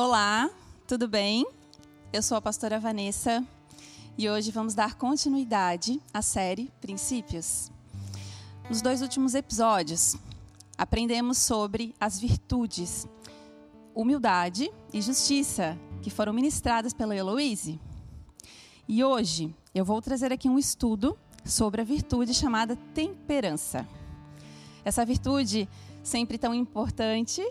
Olá, tudo bem? Eu sou a pastora Vanessa e hoje vamos dar continuidade à série Princípios. Nos dois últimos episódios, aprendemos sobre as virtudes, humildade e justiça que foram ministradas pela Heloise. E hoje eu vou trazer aqui um estudo sobre a virtude chamada temperança. Essa virtude sempre tão importante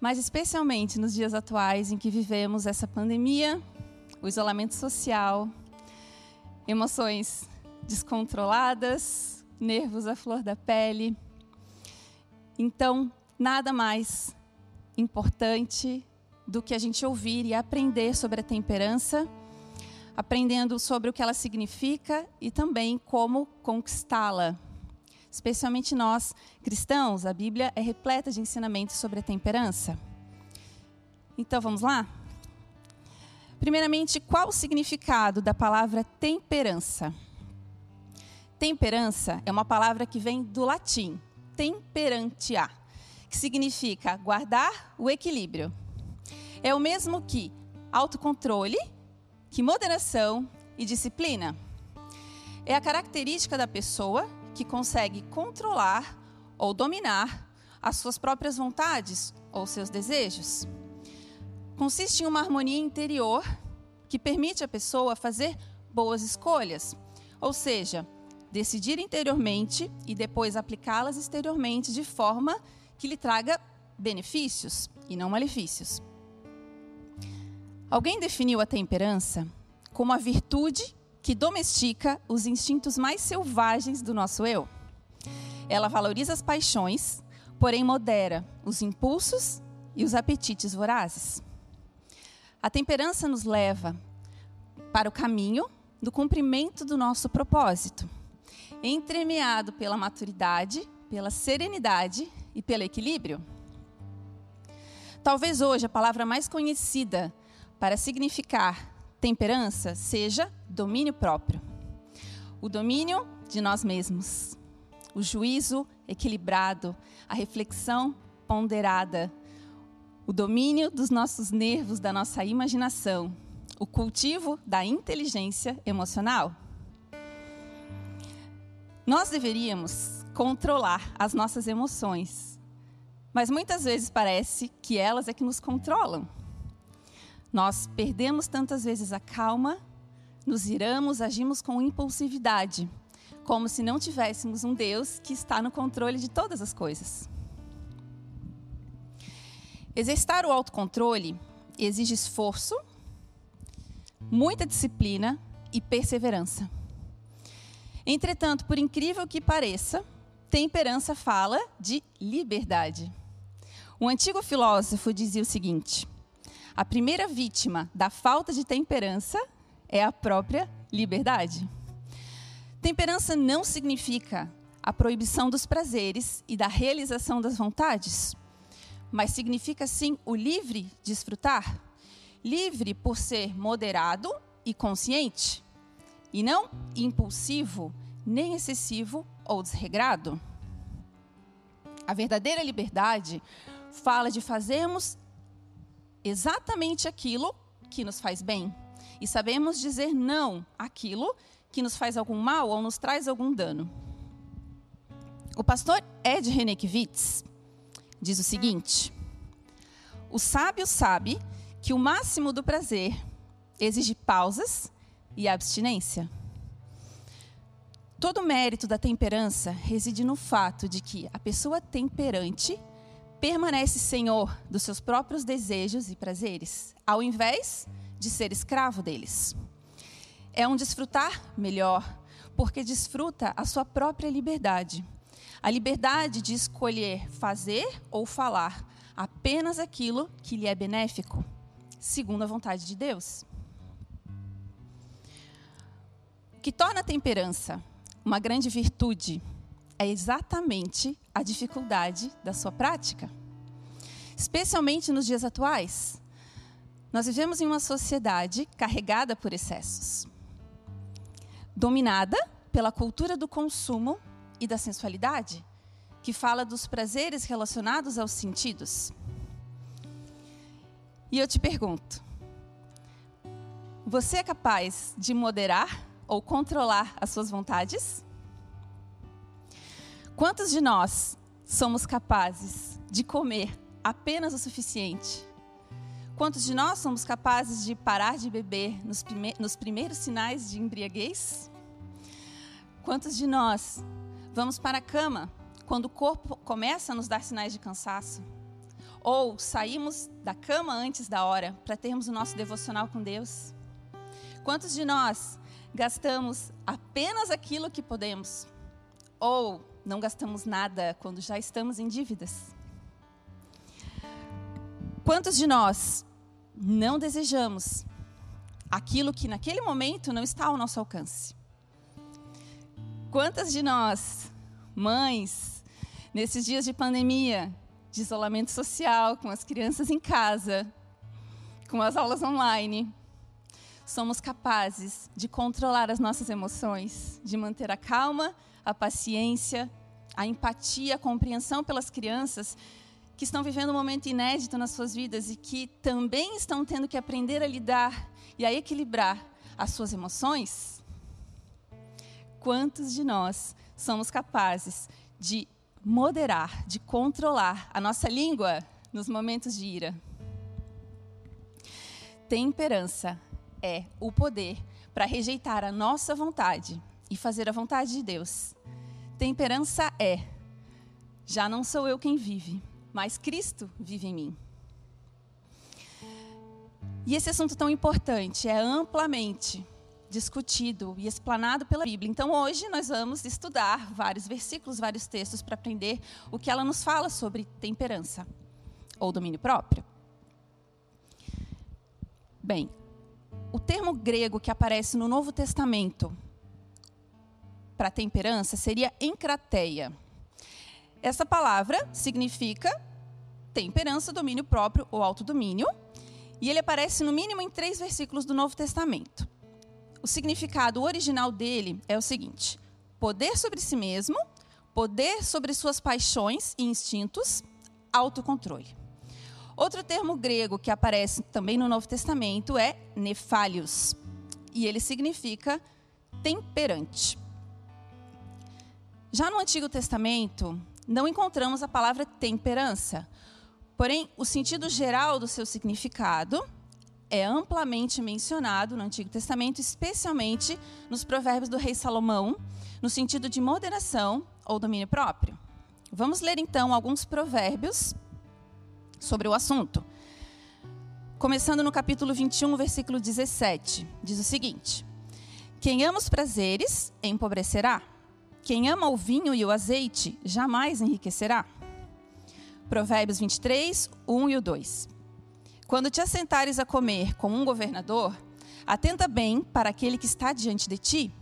mas especialmente nos dias atuais em que vivemos essa pandemia, o isolamento social, emoções descontroladas, nervos à flor da pele. Então, nada mais importante do que a gente ouvir e aprender sobre a temperança, aprendendo sobre o que ela significa e também como conquistá-la especialmente nós cristãos, a Bíblia é repleta de ensinamentos sobre a temperança. Então vamos lá? Primeiramente, qual o significado da palavra temperança? Temperança é uma palavra que vem do latim, temperantia, que significa guardar o equilíbrio. É o mesmo que autocontrole, que moderação e disciplina. É a característica da pessoa que consegue controlar ou dominar as suas próprias vontades ou seus desejos. Consiste em uma harmonia interior que permite à pessoa fazer boas escolhas, ou seja, decidir interiormente e depois aplicá-las exteriormente de forma que lhe traga benefícios e não malefícios. Alguém definiu a temperança como a virtude que domestica os instintos mais selvagens do nosso eu. Ela valoriza as paixões, porém modera os impulsos e os apetites vorazes. A temperança nos leva para o caminho do cumprimento do nosso propósito, entremeado pela maturidade, pela serenidade e pelo equilíbrio. Talvez hoje a palavra mais conhecida para significar temperança seja domínio próprio. O domínio de nós mesmos. O juízo equilibrado, a reflexão ponderada, o domínio dos nossos nervos, da nossa imaginação, o cultivo da inteligência emocional. Nós deveríamos controlar as nossas emoções, mas muitas vezes parece que elas é que nos controlam. Nós perdemos tantas vezes a calma, nos iramos, agimos com impulsividade, como se não tivéssemos um Deus que está no controle de todas as coisas. Exercitar o autocontrole exige esforço, muita disciplina e perseverança. Entretanto, por incrível que pareça, temperança fala de liberdade. Um antigo filósofo dizia o seguinte: a primeira vítima da falta de temperança é a própria liberdade. Temperança não significa a proibição dos prazeres e da realização das vontades, mas significa sim o livre desfrutar, livre por ser moderado e consciente, e não impulsivo, nem excessivo ou desregrado. A verdadeira liberdade fala de fazermos exatamente aquilo que nos faz bem e sabemos dizer não àquilo que nos faz algum mal ou nos traz algum dano. O pastor Ed Renekiewicz diz o seguinte: O sábio sabe que o máximo do prazer exige pausas e abstinência. Todo o mérito da temperança reside no fato de que a pessoa temperante permanece senhor dos seus próprios desejos e prazeres, ao invés de ser escravo deles. É um desfrutar melhor, porque desfruta a sua própria liberdade. A liberdade de escolher fazer ou falar apenas aquilo que lhe é benéfico, segundo a vontade de Deus. O que torna a temperança uma grande virtude é exatamente a dificuldade da sua prática. Especialmente nos dias atuais. Nós vivemos em uma sociedade carregada por excessos, dominada pela cultura do consumo e da sensualidade, que fala dos prazeres relacionados aos sentidos. E eu te pergunto: você é capaz de moderar ou controlar as suas vontades? Quantos de nós somos capazes de comer apenas o suficiente? Quantos de nós somos capazes de parar de beber nos, prime nos primeiros sinais de embriaguez? Quantos de nós vamos para a cama quando o corpo começa a nos dar sinais de cansaço? Ou saímos da cama antes da hora para termos o nosso devocional com Deus? Quantos de nós gastamos apenas aquilo que podemos? Ou não gastamos nada quando já estamos em dívidas? Quantos de nós não desejamos aquilo que naquele momento não está ao nosso alcance? Quantas de nós, mães, nesses dias de pandemia, de isolamento social, com as crianças em casa, com as aulas online, somos capazes de controlar as nossas emoções, de manter a calma, a paciência, a empatia, a compreensão pelas crianças que estão vivendo um momento inédito nas suas vidas e que também estão tendo que aprender a lidar e a equilibrar as suas emoções? Quantos de nós somos capazes de moderar, de controlar a nossa língua nos momentos de ira? Temperança é o poder para rejeitar a nossa vontade e fazer a vontade de Deus. Temperança é: já não sou eu quem vive, mas Cristo vive em mim. E esse assunto tão importante é amplamente discutido e explanado pela Bíblia. Então, hoje nós vamos estudar vários versículos, vários textos para aprender o que ela nos fala sobre temperança ou domínio próprio. Bem, o termo grego que aparece no Novo Testamento para temperança seria encrateia. Essa palavra significa temperança, domínio próprio ou autodomínio, e ele aparece no mínimo em três versículos do Novo Testamento. O significado original dele é o seguinte: poder sobre si mesmo, poder sobre suas paixões e instintos, autocontrole. Outro termo grego que aparece também no Novo Testamento é nefalios, e ele significa temperante. Já no Antigo Testamento, não encontramos a palavra temperança, porém, o sentido geral do seu significado é amplamente mencionado no Antigo Testamento, especialmente nos provérbios do rei Salomão, no sentido de moderação ou domínio próprio. Vamos ler então alguns provérbios sobre o assunto. Começando no capítulo 21, versículo 17, diz o seguinte: Quem ama os prazeres empobrecerá, quem ama o vinho e o azeite jamais enriquecerá. Provérbios 23, 1 e o 2. Quando te assentares a comer com um governador, atenta bem para aquele que está diante de ti.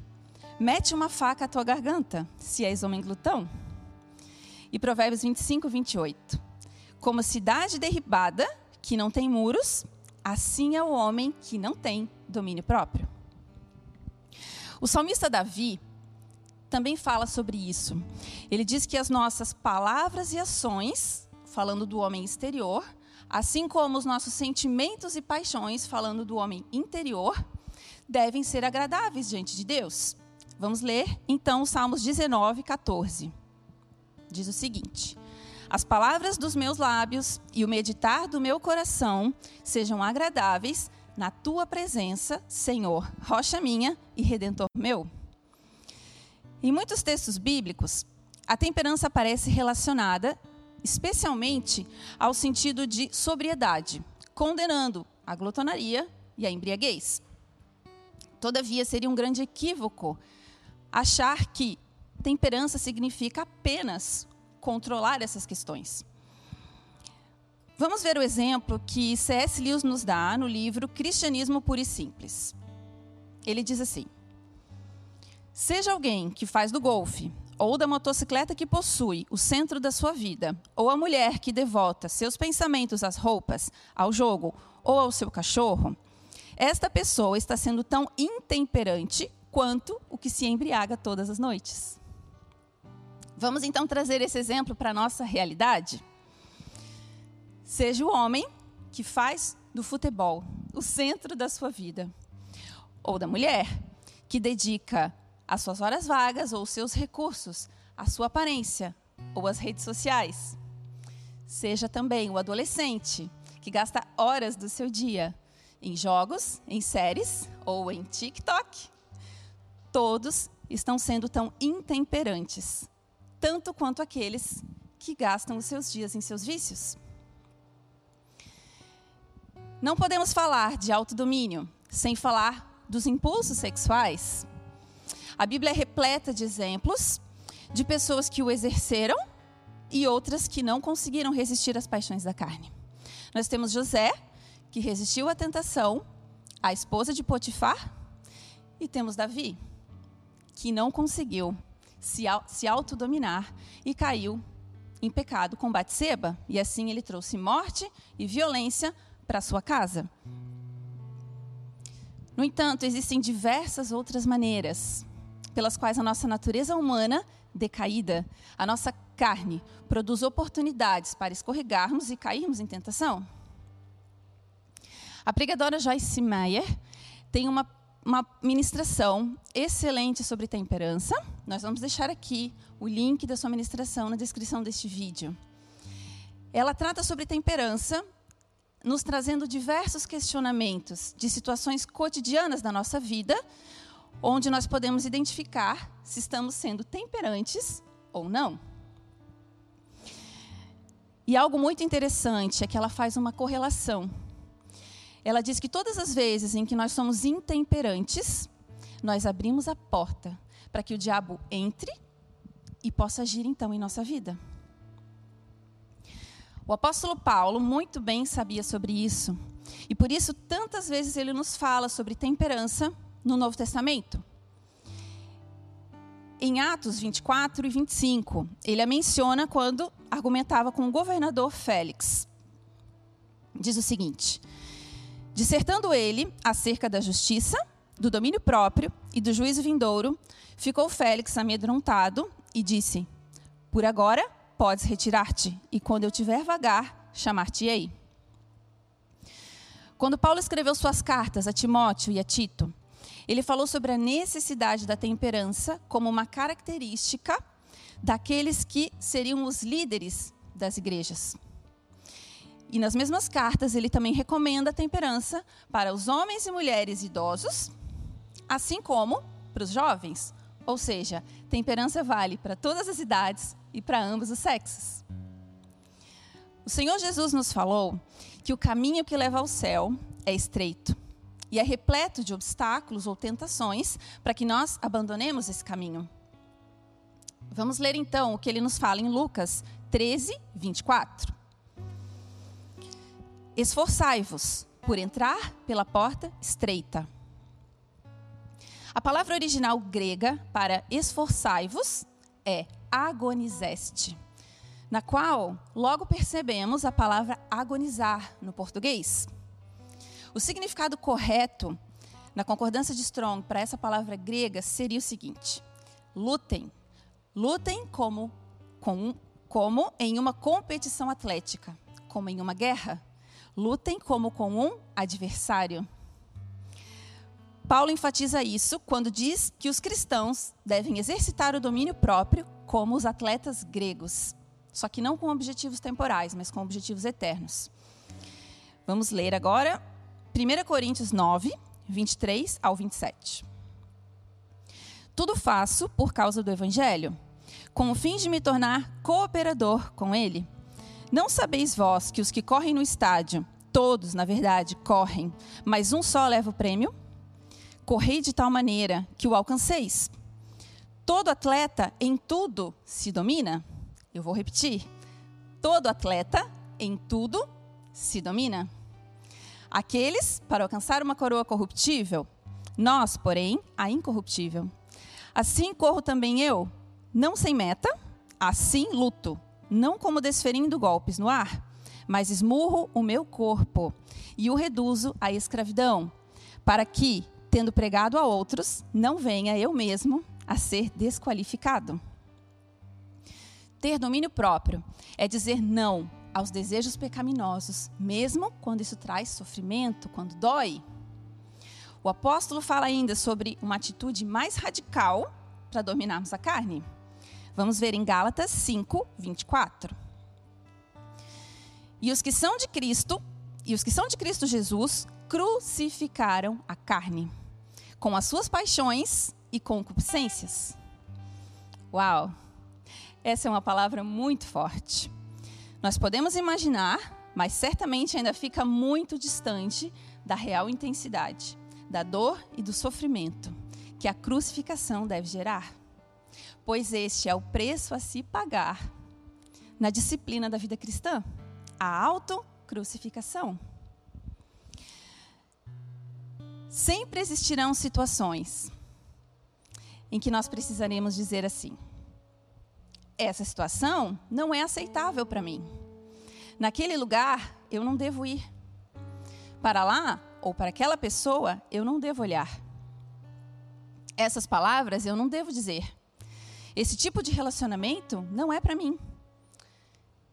Mete uma faca à tua garganta, se és homem glutão. E Provérbios 25, 28. Como cidade derribada, que não tem muros, assim é o homem que não tem domínio próprio. O salmista Davi também fala sobre isso. Ele diz que as nossas palavras e ações, falando do homem exterior, assim como os nossos sentimentos e paixões, falando do homem interior, devem ser agradáveis diante de Deus. Vamos ler então os Salmos 19, 14. Diz o seguinte: as palavras dos meus lábios e o meditar do meu coração sejam agradáveis na tua presença, Senhor, rocha minha e redentor meu. Em muitos textos bíblicos, a temperança aparece relacionada especialmente ao sentido de sobriedade, condenando a glutonaria e a embriaguez. Todavia, seria um grande equívoco achar que temperança significa apenas controlar essas questões. Vamos ver o exemplo que C.S. Lewis nos dá no livro Cristianismo Puro e Simples. Ele diz assim: Seja alguém que faz do golfe, ou da motocicleta que possui o centro da sua vida, ou a mulher que devota seus pensamentos às roupas, ao jogo ou ao seu cachorro, esta pessoa está sendo tão intemperante quanto o que se embriaga todas as noites. Vamos então trazer esse exemplo para a nossa realidade? Seja o homem que faz do futebol, o centro da sua vida. Ou da mulher, que dedica as suas horas vagas ou seus recursos à sua aparência ou às redes sociais. Seja também o adolescente, que gasta horas do seu dia em jogos, em séries ou em TikTok. Todos estão sendo tão intemperantes, tanto quanto aqueles que gastam os seus dias em seus vícios. Não podemos falar de autodomínio sem falar dos impulsos sexuais. A Bíblia é repleta de exemplos de pessoas que o exerceram e outras que não conseguiram resistir às paixões da carne. Nós temos José, que resistiu à tentação, a esposa de Potifar, e temos Davi, que não conseguiu se, se autodominar e caiu em pecado com Batseba, e assim ele trouxe morte e violência para sua casa. No entanto, existem diversas outras maneiras pelas quais a nossa natureza humana decaída, a nossa carne, produz oportunidades para escorregarmos e cairmos em tentação. A pregadora Joyce Meyer tem uma, uma ministração excelente sobre temperança. Nós vamos deixar aqui o link da sua ministração na descrição deste vídeo. Ela trata sobre temperança nos trazendo diversos questionamentos de situações cotidianas da nossa vida, onde nós podemos identificar se estamos sendo temperantes ou não. E algo muito interessante é que ela faz uma correlação. Ela diz que todas as vezes em que nós somos intemperantes, nós abrimos a porta para que o diabo entre e possa agir então em nossa vida. O apóstolo Paulo muito bem sabia sobre isso. E por isso, tantas vezes ele nos fala sobre temperança no Novo Testamento. Em Atos 24 e 25, ele a menciona quando argumentava com o governador Félix. Diz o seguinte: Dissertando ele acerca da justiça, do domínio próprio e do juízo vindouro, ficou Félix amedrontado e disse: Por agora podes retirar-te, e quando eu tiver vagar, chamar-te-ei. Quando Paulo escreveu suas cartas a Timóteo e a Tito, ele falou sobre a necessidade da temperança como uma característica daqueles que seriam os líderes das igrejas. E nas mesmas cartas, ele também recomenda a temperança para os homens e mulheres idosos, assim como para os jovens. Ou seja, temperança vale para todas as idades e para ambos os sexos. O Senhor Jesus nos falou que o caminho que leva ao céu é estreito e é repleto de obstáculos ou tentações para que nós abandonemos esse caminho. Vamos ler então o que ele nos fala em Lucas 13, 24. Esforçai-vos por entrar pela porta estreita. A palavra original grega para esforçai-vos é agonizeste, na qual logo percebemos a palavra agonizar no português. O significado correto, na concordância de Strong, para essa palavra grega seria o seguinte: lutem. Lutem como, com, como em uma competição atlética, como em uma guerra. Lutem como com um adversário. Paulo enfatiza isso quando diz que os cristãos devem exercitar o domínio próprio como os atletas gregos, só que não com objetivos temporais, mas com objetivos eternos. Vamos ler agora 1 Coríntios 9, 23 ao 27. Tudo faço por causa do Evangelho, com o fim de me tornar cooperador com ele. Não sabeis vós que os que correm no estádio, todos, na verdade, correm, mas um só leva o prêmio? Correi de tal maneira que o alcanceis. Todo atleta em tudo se domina? Eu vou repetir. Todo atleta em tudo se domina. Aqueles para alcançar uma coroa corruptível, nós, porém, a incorruptível. Assim corro também eu, não sem meta, assim luto, não como desferindo golpes no ar, mas esmurro o meu corpo e o reduzo à escravidão, para que, tendo pregado a outros, não venha eu mesmo a ser desqualificado. Ter domínio próprio é dizer não aos desejos pecaminosos, mesmo quando isso traz sofrimento, quando dói. O apóstolo fala ainda sobre uma atitude mais radical para dominarmos a carne. Vamos ver em Gálatas 5, 24. E os que são de Cristo, e os que são de Cristo Jesus, crucificaram a carne, com as suas paixões e concupiscências. Uau! Essa é uma palavra muito forte. Nós podemos imaginar, mas certamente ainda fica muito distante da real intensidade da dor e do sofrimento que a crucificação deve gerar. Pois este é o preço a se pagar na disciplina da vida cristã, a autocrucificação. Sempre existirão situações em que nós precisaremos dizer assim: essa situação não é aceitável para mim. Naquele lugar eu não devo ir. Para lá ou para aquela pessoa eu não devo olhar. Essas palavras eu não devo dizer. Esse tipo de relacionamento não é para mim.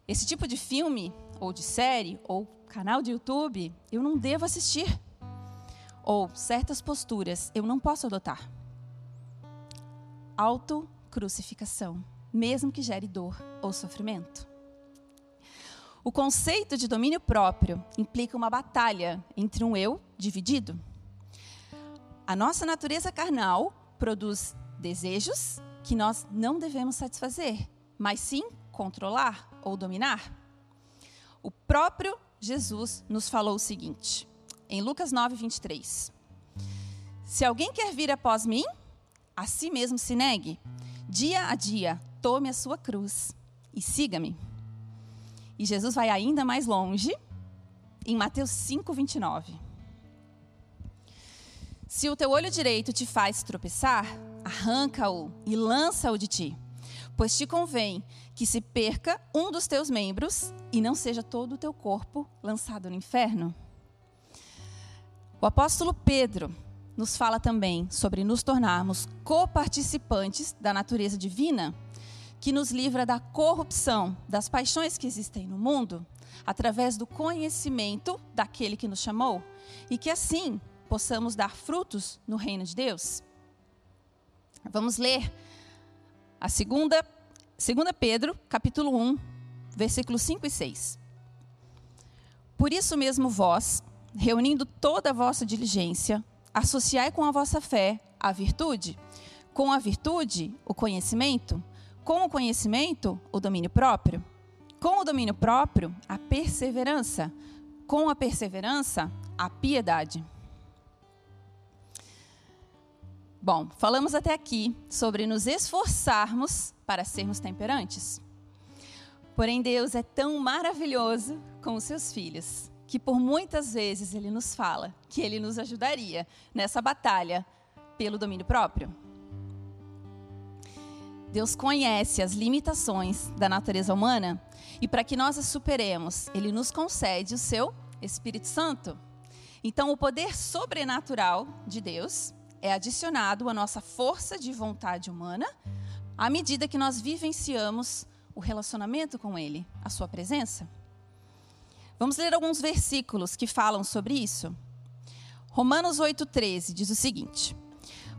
Esse tipo de filme, ou de série, ou canal de YouTube, eu não devo assistir. Ou certas posturas eu não posso adotar. Autocrucificação, mesmo que gere dor ou sofrimento. O conceito de domínio próprio implica uma batalha entre um eu dividido. A nossa natureza carnal produz desejos que nós não devemos satisfazer, mas sim controlar ou dominar. O próprio Jesus nos falou o seguinte, em Lucas 9, 23. Se alguém quer vir após mim, a si mesmo se negue. Dia a dia, tome a sua cruz e siga-me. E Jesus vai ainda mais longe, em Mateus 5, 29. Se o teu olho direito te faz tropeçar, arranca-o e lança-o de ti, pois te convém que se perca um dos teus membros e não seja todo o teu corpo lançado no inferno. O apóstolo Pedro nos fala também sobre nos tornarmos coparticipantes da natureza divina que nos livra da corrupção, das paixões que existem no mundo, através do conhecimento daquele que nos chamou, e que assim possamos dar frutos no reino de Deus. Vamos ler a segunda, segunda Pedro, capítulo 1, versículos 5 e 6. Por isso mesmo vós, reunindo toda a vossa diligência, associai com a vossa fé a virtude, com a virtude o conhecimento, com o conhecimento, o domínio próprio. Com o domínio próprio, a perseverança. Com a perseverança, a piedade. Bom, falamos até aqui sobre nos esforçarmos para sermos temperantes. Porém, Deus é tão maravilhoso com os seus filhos que por muitas vezes ele nos fala que ele nos ajudaria nessa batalha pelo domínio próprio. Deus conhece as limitações da natureza humana e para que nós as superemos, Ele nos concede o seu Espírito Santo. Então, o poder sobrenatural de Deus é adicionado à nossa força de vontade humana à medida que nós vivenciamos o relacionamento com Ele, a Sua presença. Vamos ler alguns versículos que falam sobre isso. Romanos 8,13 diz o seguinte: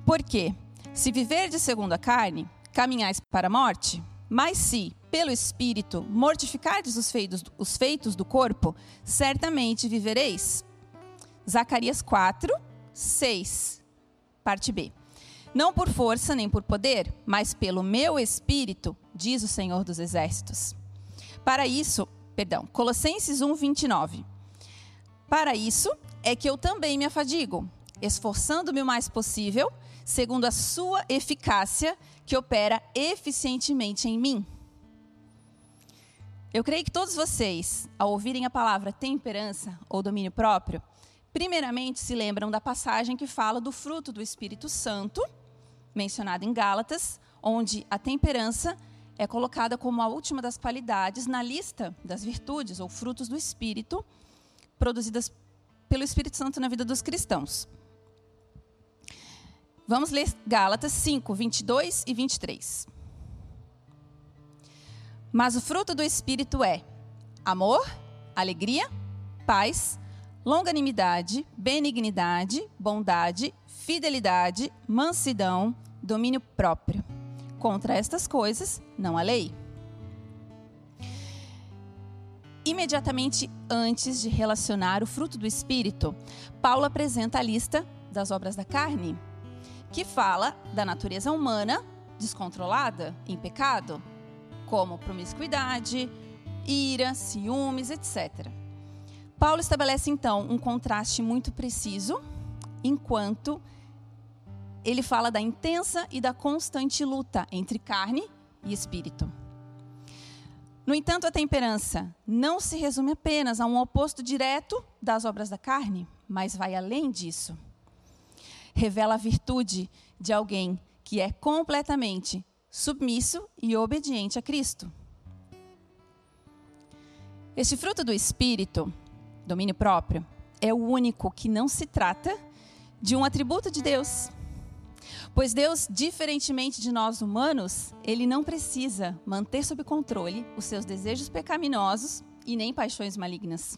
Porque, se viver de segundo a carne, caminhais para a morte? Mas se, pelo Espírito, mortificardes os feitos, os feitos do corpo, certamente vivereis. Zacarias 4, 6, parte B. Não por força nem por poder, mas pelo meu Espírito, diz o Senhor dos Exércitos. Para isso, perdão, Colossenses 1, 29. Para isso é que eu também me afadigo, esforçando-me o mais possível, segundo a sua eficácia que opera eficientemente em mim. Eu creio que todos vocês, ao ouvirem a palavra temperança ou domínio próprio, primeiramente se lembram da passagem que fala do fruto do Espírito Santo, mencionada em Gálatas, onde a temperança é colocada como a última das qualidades na lista das virtudes ou frutos do Espírito produzidas pelo Espírito Santo na vida dos cristãos. Vamos ler Gálatas 5, 22 e 23. Mas o fruto do Espírito é amor, alegria, paz, longanimidade, benignidade, bondade, fidelidade, mansidão, domínio próprio. Contra estas coisas não há lei. Imediatamente antes de relacionar o fruto do Espírito, Paulo apresenta a lista das obras da carne, que fala da natureza humana descontrolada em pecado, como promiscuidade, ira, ciúmes, etc. Paulo estabelece então um contraste muito preciso, enquanto ele fala da intensa e da constante luta entre carne e espírito. No entanto, a temperança não se resume apenas a um oposto direto das obras da carne, mas vai além disso. Revela a virtude de alguém que é completamente submisso e obediente a Cristo. Este fruto do Espírito, domínio próprio, é o único que não se trata de um atributo de Deus. Pois Deus, diferentemente de nós humanos, ele não precisa manter sob controle os seus desejos pecaminosos e nem paixões malignas.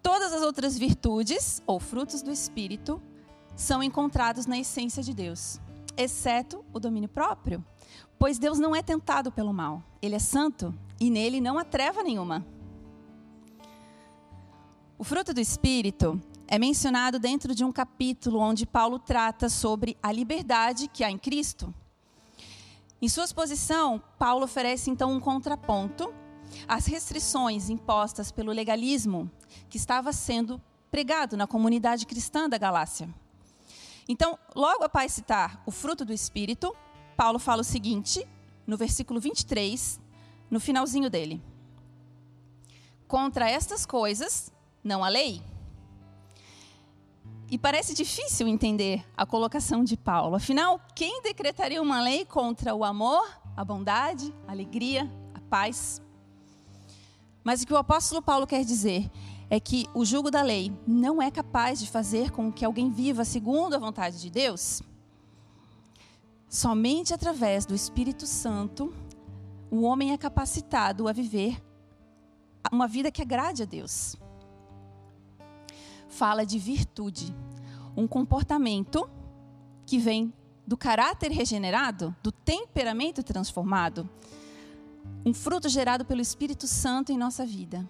Todas as outras virtudes ou frutos do Espírito são encontrados na essência de Deus, exceto o domínio próprio, Pois Deus não é tentado pelo mal. Ele é santo e nele não há treva nenhuma. O fruto do Espírito é mencionado dentro de um capítulo onde Paulo trata sobre a liberdade que há em Cristo. Em sua exposição, Paulo oferece então um contraponto às restrições impostas pelo legalismo que estava sendo pregado na comunidade cristã da Galácia. Então, logo após citar o fruto do Espírito, Paulo fala o seguinte, no versículo 23, no finalzinho dele: Contra estas coisas não há lei. E parece difícil entender a colocação de Paulo. Afinal, quem decretaria uma lei contra o amor, a bondade, a alegria, a paz? Mas o que o apóstolo Paulo quer dizer é que o jugo da lei não é capaz de fazer com que alguém viva segundo a vontade de Deus. Somente através do Espírito Santo o homem é capacitado a viver uma vida que agrade a Deus. Fala de virtude, um comportamento que vem do caráter regenerado, do temperamento transformado, um fruto gerado pelo Espírito Santo em nossa vida,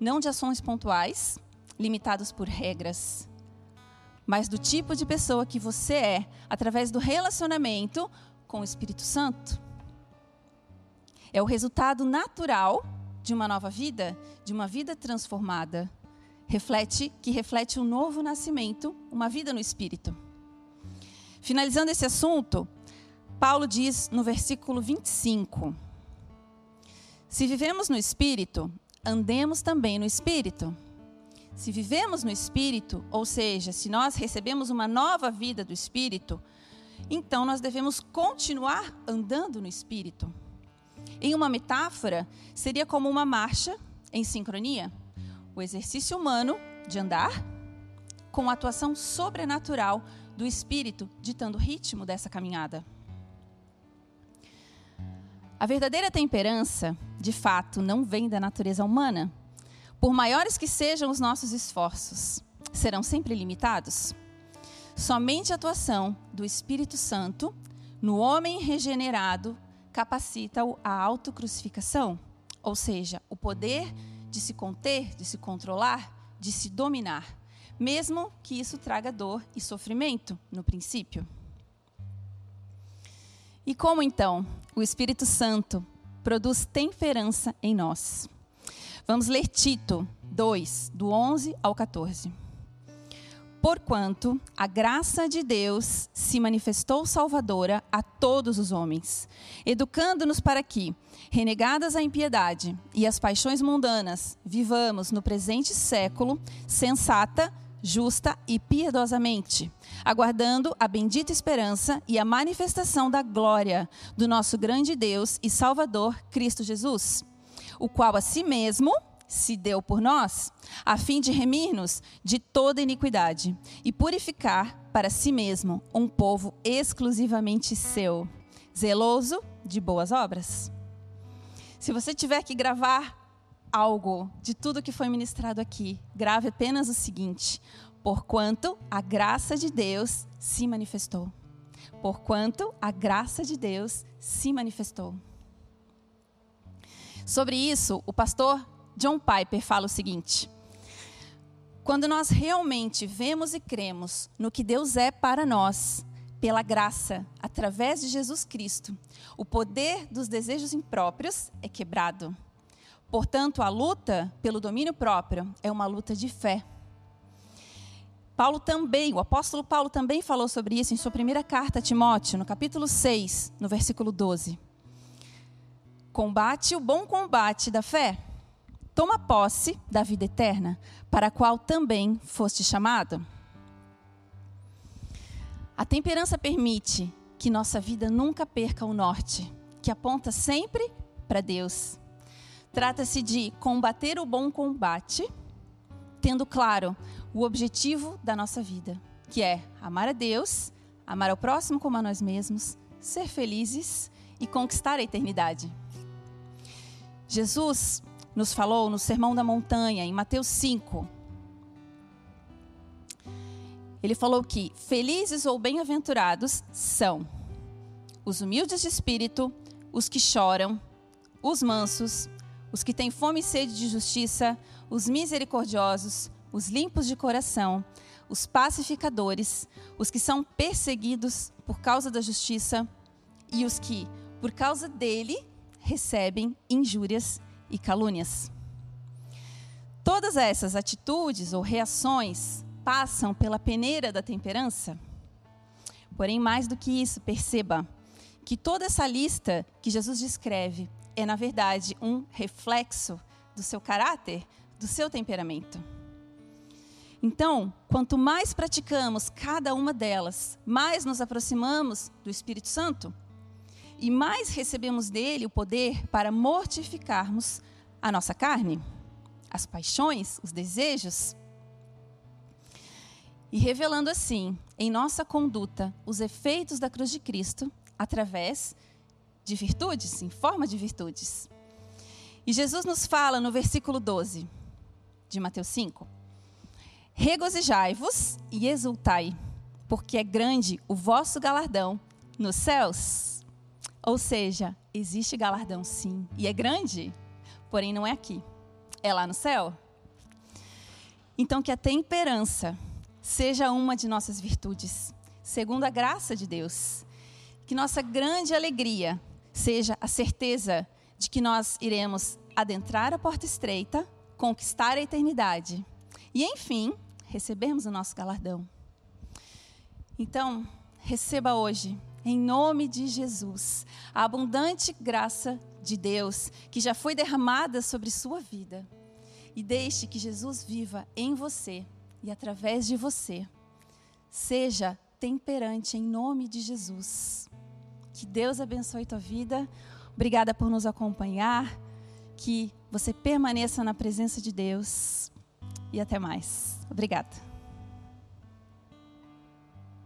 não de ações pontuais, limitadas por regras, mas do tipo de pessoa que você é através do relacionamento com o Espírito Santo. É o resultado natural de uma nova vida, de uma vida transformada. Reflete que reflete um novo nascimento, uma vida no espírito. Finalizando esse assunto, Paulo diz no versículo 25: Se vivemos no espírito, andemos também no espírito. Se vivemos no Espírito, ou seja, se nós recebemos uma nova vida do Espírito, então nós devemos continuar andando no Espírito. Em uma metáfora, seria como uma marcha em sincronia o exercício humano de andar com a atuação sobrenatural do Espírito ditando o ritmo dessa caminhada. A verdadeira temperança, de fato, não vem da natureza humana por maiores que sejam os nossos esforços, serão sempre limitados? Somente a atuação do Espírito Santo no homem regenerado capacita-o à autocrucificação, ou seja, o poder de se conter, de se controlar, de se dominar, mesmo que isso traga dor e sofrimento no princípio. E como então o Espírito Santo produz temperança em nós? Vamos ler Tito 2, do 11 ao 14. Porquanto a graça de Deus se manifestou salvadora a todos os homens, educando-nos para que, renegadas a impiedade e as paixões mundanas, vivamos no presente século sensata, justa e piedosamente, aguardando a bendita esperança e a manifestação da glória do nosso grande Deus e Salvador Cristo Jesus o qual a si mesmo se deu por nós, a fim de remir-nos de toda iniquidade e purificar para si mesmo um povo exclusivamente seu, zeloso de boas obras. Se você tiver que gravar algo de tudo que foi ministrado aqui, grave apenas o seguinte: porquanto a graça de Deus se manifestou. Porquanto a graça de Deus se manifestou. Sobre isso, o pastor John Piper fala o seguinte: quando nós realmente vemos e cremos no que Deus é para nós, pela graça, através de Jesus Cristo, o poder dos desejos impróprios é quebrado. Portanto, a luta pelo domínio próprio é uma luta de fé. Paulo também, o apóstolo Paulo também falou sobre isso em sua primeira carta a Timóteo, no capítulo 6, no versículo 12. Combate o bom combate da fé toma posse da vida eterna, para a qual também foste chamado. A temperança permite que nossa vida nunca perca o norte, que aponta sempre para Deus. Trata-se de combater o bom combate, tendo claro o objetivo da nossa vida, que é amar a Deus, amar ao próximo como a nós mesmos, ser felizes e conquistar a eternidade. Jesus nos falou no Sermão da Montanha, em Mateus 5. Ele falou que felizes ou bem-aventurados são os humildes de espírito, os que choram, os mansos, os que têm fome e sede de justiça, os misericordiosos, os limpos de coração, os pacificadores, os que são perseguidos por causa da justiça e os que, por causa dele, recebem injúrias e calúnias. Todas essas atitudes ou reações passam pela peneira da temperança. Porém, mais do que isso, perceba que toda essa lista que Jesus descreve é, na verdade, um reflexo do seu caráter, do seu temperamento. Então, quanto mais praticamos cada uma delas, mais nos aproximamos do Espírito Santo e mais recebemos dele o poder para mortificarmos a nossa carne, as paixões, os desejos. E revelando assim, em nossa conduta, os efeitos da cruz de Cristo através de virtudes, em forma de virtudes. E Jesus nos fala no versículo 12 de Mateus 5: Regozijai-vos e exultai, porque é grande o vosso galardão nos céus. Ou seja, existe galardão sim, e é grande, porém não é aqui, é lá no céu. Então, que a temperança seja uma de nossas virtudes, segundo a graça de Deus. Que nossa grande alegria seja a certeza de que nós iremos adentrar a porta estreita, conquistar a eternidade e, enfim, recebermos o nosso galardão. Então, receba hoje em nome de Jesus, a abundante graça de Deus que já foi derramada sobre sua vida. E deixe que Jesus viva em você e através de você. Seja temperante em nome de Jesus. Que Deus abençoe tua vida. Obrigada por nos acompanhar. Que você permaneça na presença de Deus. E até mais. Obrigada.